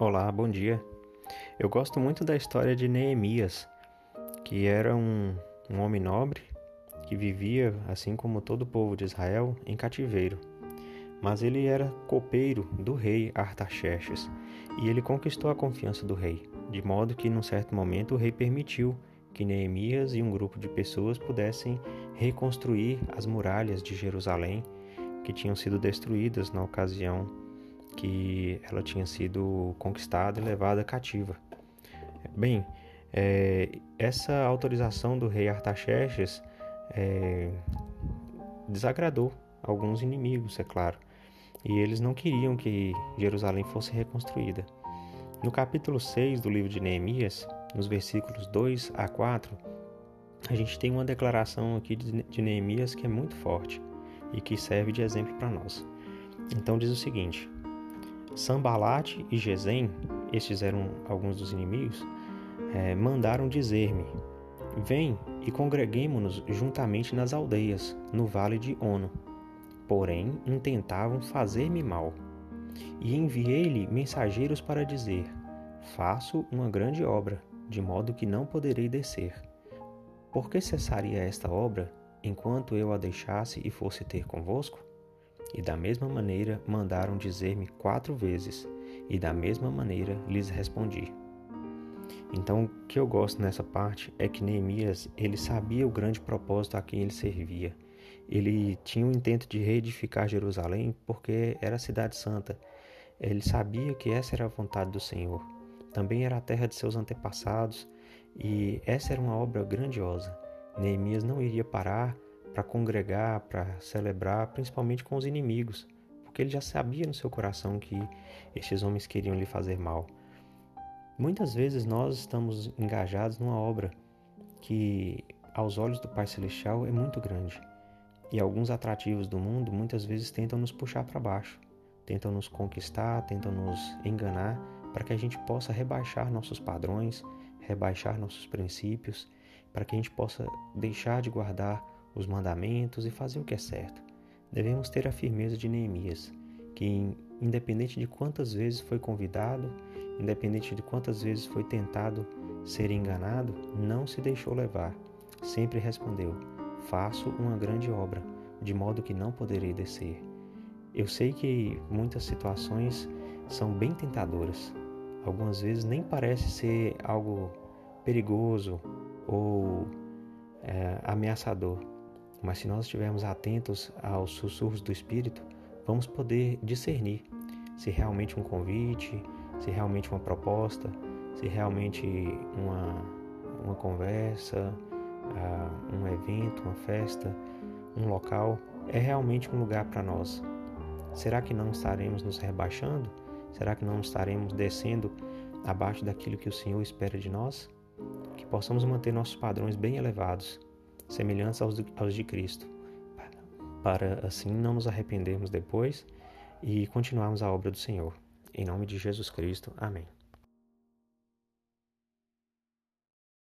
Olá, bom dia. Eu gosto muito da história de Neemias, que era um, um homem nobre que vivia, assim como todo o povo de Israel, em cativeiro. Mas ele era copeiro do rei Artaxerxes e ele conquistou a confiança do rei, de modo que, num certo momento, o rei permitiu que Neemias e um grupo de pessoas pudessem reconstruir as muralhas de Jerusalém que tinham sido destruídas na ocasião que ela tinha sido conquistada e levada cativa. Bem, é, essa autorização do rei Artaxerxes é, desagradou alguns inimigos, é claro, e eles não queriam que Jerusalém fosse reconstruída. No capítulo 6 do livro de Neemias, nos versículos 2 a 4, a gente tem uma declaração aqui de Neemias que é muito forte e que serve de exemplo para nós. Então diz o seguinte: Sambalate e Gesem, estes eram alguns dos inimigos, é, mandaram dizer-me: Vem e congreguemo-nos juntamente nas aldeias, no vale de Ono. Porém, intentavam fazer-me mal. E enviei-lhe mensageiros para dizer: Faço uma grande obra, de modo que não poderei descer. Por que cessaria esta obra enquanto eu a deixasse e fosse ter convosco? E da mesma maneira mandaram dizer-me quatro vezes, e da mesma maneira lhes respondi. Então, o que eu gosto nessa parte é que Neemias, ele sabia o grande propósito a quem ele servia. Ele tinha o intento de reedificar Jerusalém porque era a cidade santa. Ele sabia que essa era a vontade do Senhor. Também era a terra de seus antepassados e essa era uma obra grandiosa. Neemias não iria parar para congregar, para celebrar, principalmente com os inimigos, porque ele já sabia no seu coração que estes homens queriam lhe fazer mal. Muitas vezes nós estamos engajados numa obra que, aos olhos do Pai Celestial, é muito grande. E alguns atrativos do mundo muitas vezes tentam nos puxar para baixo, tentam nos conquistar, tentam nos enganar para que a gente possa rebaixar nossos padrões, rebaixar nossos princípios, para que a gente possa deixar de guardar os mandamentos e fazer o que é certo. Devemos ter a firmeza de Neemias, que, independente de quantas vezes foi convidado, independente de quantas vezes foi tentado ser enganado, não se deixou levar. Sempre respondeu: Faço uma grande obra, de modo que não poderei descer. Eu sei que muitas situações são bem tentadoras. Algumas vezes nem parece ser algo perigoso ou é, ameaçador, mas se nós estivermos atentos aos sussurros do Espírito, vamos poder discernir se realmente um convite, se realmente uma proposta, se realmente uma, uma conversa, uh, um evento, uma festa, um local é realmente um lugar para nós. Será que não estaremos nos rebaixando? Será que não estaremos descendo abaixo daquilo que o Senhor espera de nós? Que possamos manter nossos padrões bem elevados semelhantes aos aos de Cristo, para assim não nos arrependermos depois e continuarmos a obra do Senhor. Em nome de Jesus Cristo. Amém.